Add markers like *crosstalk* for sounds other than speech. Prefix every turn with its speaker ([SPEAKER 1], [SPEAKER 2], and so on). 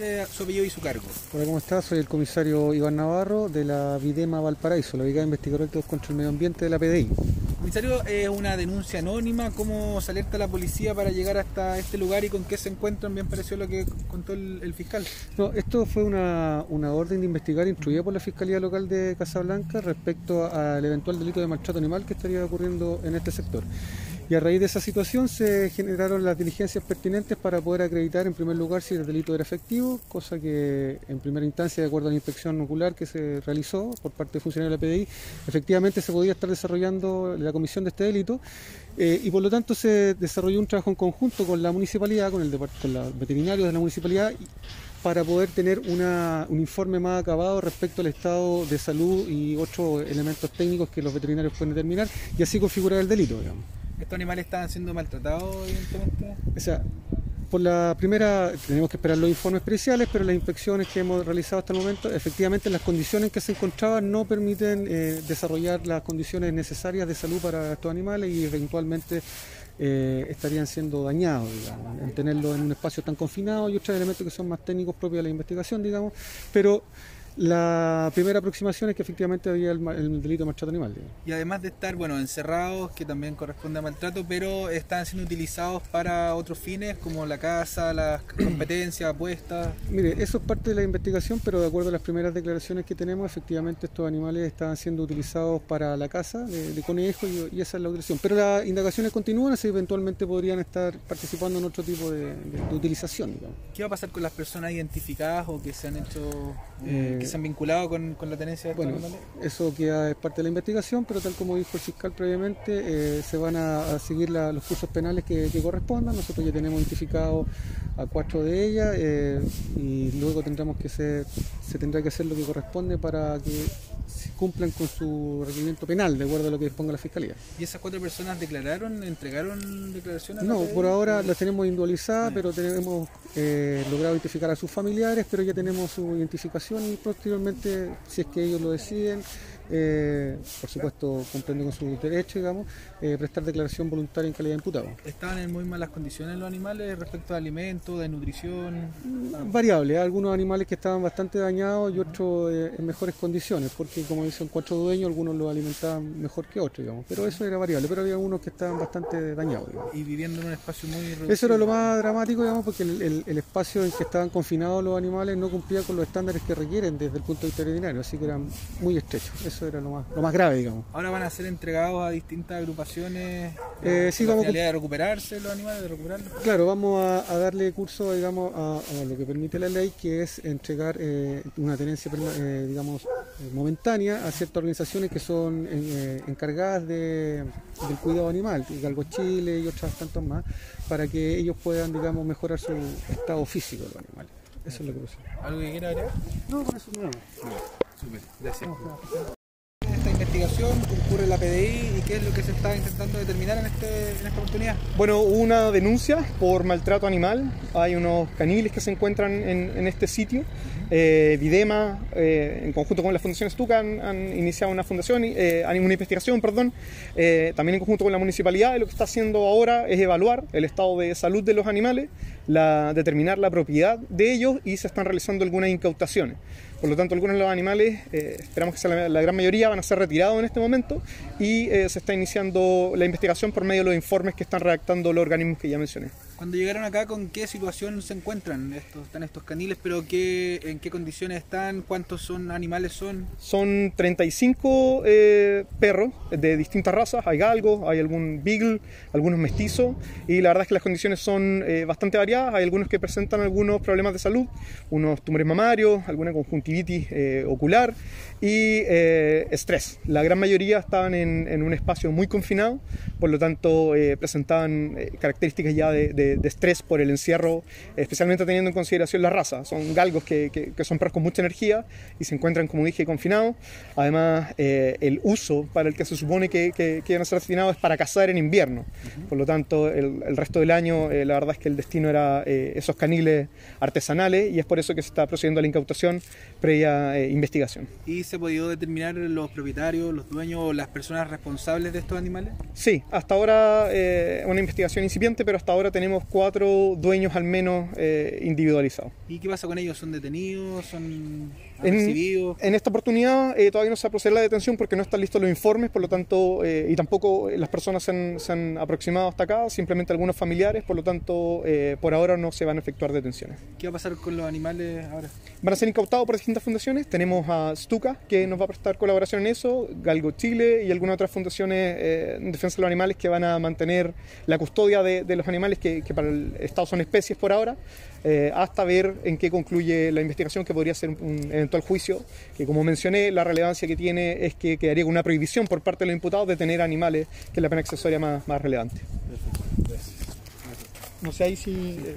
[SPEAKER 1] nombre, su apellido y su cargo.
[SPEAKER 2] Hola, ¿cómo estás? Soy el comisario Iván Navarro de la Videma Valparaíso, la Brigada de Investigadores contra el Medio Ambiente de la PDI.
[SPEAKER 1] Comisario, es una denuncia anónima. ¿Cómo se alerta la policía para llegar hasta este lugar y con qué se encuentran? Bien pareció lo que contó el, fiscal.
[SPEAKER 2] No, esto fue una, una, orden de investigar instruida por la Fiscalía Local de Casablanca respecto al eventual delito de maltrato animal que estaría ocurriendo en este sector. Y a raíz de esa situación se generaron las diligencias pertinentes para poder acreditar en primer lugar si el delito era efectivo, cosa que en primera instancia, de acuerdo a la inspección ocular que se realizó por parte de funcionarios de la PDI, efectivamente se podía estar desarrollando la comisión de este delito eh, y por lo tanto se desarrolló un trabajo en conjunto con la municipalidad, con, el con los veterinarios de la municipalidad para poder tener un informe más acabado respecto al estado de salud y otros elementos técnicos que los veterinarios pueden determinar y así configurar el delito. Digamos.
[SPEAKER 1] ¿Estos animales estaban siendo maltratados, evidentemente?
[SPEAKER 2] O sea, por la primera, tenemos que esperar los informes periciales, pero las inspecciones que hemos realizado hasta el momento, efectivamente las condiciones en que se encontraban no permiten eh, desarrollar las condiciones necesarias de salud para estos animales y eventualmente eh, estarían siendo dañados, digamos, en tenerlos en un espacio tan confinado y otros elementos que son más técnicos propios de la investigación, digamos, pero la primera aproximación es que efectivamente había el, delito de maltrato animal.
[SPEAKER 1] Y además de estar, bueno, encerrados, que también corresponde a maltrato, pero están siendo utilizados para otros fines como la caza, las *clears throat* competencias, apuestas.
[SPEAKER 2] Mire, eso es parte de la investigación, pero de acuerdo a las primeras declaraciones que tenemos, efectivamente estos animales estaban siendo utilizados para la caza de, conejos y, esa es la utilización. Pero las indagaciones continúan, así eventualmente podrían estar participando en otro tipo de, utilización.
[SPEAKER 1] ¿Qué va a pasar con las personas identificadas o que se han hecho... Eh, que se han vinculado con, la tenencia de
[SPEAKER 2] bueno, Eso queda es parte de la investigación, pero tal como dijo el fiscal previamente, eh, se van a, seguir los cursos penales que, correspondan. Nosotros ya tenemos identificado a cuatro de ellas eh, y luego tendremos que ser, se tendrá que hacer lo que corresponde para que cumplan con su requerimiento penal, de acuerdo a lo que disponga la Fiscalía.
[SPEAKER 1] ¿Y esas cuatro personas declararon, entregaron declaraciones?
[SPEAKER 2] No, por ahora las tenemos individualizadas, pero tenemos eh, logrado identificar a sus familiares, pero ya tenemos su identificación y posteriormente, si es que ellos lo deciden, eh, por supuesto cumpliendo con sus derechos, digamos, eh, prestar declaración voluntaria en calidad de imputado.
[SPEAKER 1] ¿Estaban en muy malas condiciones los animales respecto a alimentos, de nutrición?
[SPEAKER 2] Variable, algunos animales que estaban bastante dañados y otros eh, en mejores condiciones, porque como dicen cuatro dueños, algunos los alimentaban mejor que otros, digamos, pero eso era variable, pero había unos que estaban bastante dañados.
[SPEAKER 1] Y viviendo en un espacio muy reducido.
[SPEAKER 2] Eso era lo más dramático, digamos, porque el, el espacio en que estaban confinados los animales no cumplía con los estándares que requieren desde el punto de vista veterinario, así que eran muy estrechos. Eso era lo más, lo más grave, digamos.
[SPEAKER 1] Ahora van a ser entregados a distintas agrupaciones.
[SPEAKER 2] Eh, sí, vamos
[SPEAKER 1] de recuperarse los animales, de recuperarlos.
[SPEAKER 2] Claro, vamos a, darle curso, digamos, a, lo que permite la ley, que es entregar eh, una tenencia, eh, digamos, eh, momentánea a ciertas organizaciones que son encargadas de, del cuidado animal, Galgo Chile y otras tantas más, para que ellos puedan, digamos, mejorar su estado físico de los animales. Eso es lo que pasa.
[SPEAKER 1] ¿Algo que quiera agregar?
[SPEAKER 2] No, por eso no.
[SPEAKER 1] Súper, gracias. Investigación concurre la PDI y qué es lo que se está intentando determinar en, este, en esta oportunidad.
[SPEAKER 3] Bueno, una denuncia por maltrato animal. Hay unos caniles que se encuentran en, en este sitio. Eh, Videma, eh, en conjunto con la Fundación Estuca, han, iniciado una fundación, eh, una investigación, perdón, eh, también en conjunto con la municipalidad. Y lo que está haciendo ahora es evaluar el estado de salud de los animales, la, determinar la propiedad de ellos y se están realizando algunas incautaciones. Por lo tanto, algunos de los animales, eh, esperamos que sea la, gran mayoría, van a ser retirados en este momento y eh, se está iniciando la investigación por medio de los informes que están redactando los organismos que ya mencioné.
[SPEAKER 1] Cuando llegaron acá, ¿con qué situación se encuentran estos, están estos caniles? ¿Pero qué, en qué condiciones están? ¿Cuántos son animales son?
[SPEAKER 3] Son 35 eh, perros de distintas razas. Hay galgos, hay algún beagle, algunos mestizos. Y la verdad es que las condiciones son bastante variadas. Hay algunos que presentan algunos problemas de salud, unos tumores mamarios, alguna conjuntivitis eh, ocular y eh, estrés. La gran mayoría estaban en, un espacio muy confinado, por lo tanto eh, presentaban características ya de, estrés por el encierro, especialmente teniendo en consideración la raza. Son galgos que, son perros con mucha energía y se encuentran, como dije, confinados. Además, el uso para el que se supone que, que, a ser destinados es para cazar en invierno. Por lo tanto, el, el resto del año, la verdad es que el destino era esos caniles artesanales y es por eso que se está procediendo a la incautación previa eh, investigación.
[SPEAKER 1] ¿Y se ha podido determinar los propietarios, los dueños las personas responsables de estos animales?
[SPEAKER 3] Sí, hasta ahora eh, una investigación incipiente, pero hasta ahora tenemos cuatro dueños al menos eh, individualizados.
[SPEAKER 1] ¿Y qué pasa con ellos? ¿Son detenidos? ¿Son
[SPEAKER 3] En, en esta oportunidad eh, todavía no se va a proceder la detención porque no están listos los informes, por lo tanto, eh, y tampoco las personas se han, se han aproximado hasta acá, simplemente algunos familiares, por lo tanto, eh, por ahora no se van a efectuar detenciones.
[SPEAKER 1] ¿Qué va a pasar con los animales ahora?
[SPEAKER 3] Van a ser incautados por distintas fundaciones. Tenemos a Stuka, que nos va a prestar colaboración en eso, Galgo Chile y algunas otras fundaciones eh, en defensa de los animales que van a mantener la custodia de, de los animales que, que para el Estado son especies por ahora, eh, hasta ver en qué concluye la investigación, que podría ser un eventual juicio, que como mencioné, la relevancia que tiene es que quedaría con una prohibición por parte de los imputados de tener animales, que es la pena accesoria más, más relevante. No sé ahí si... eh,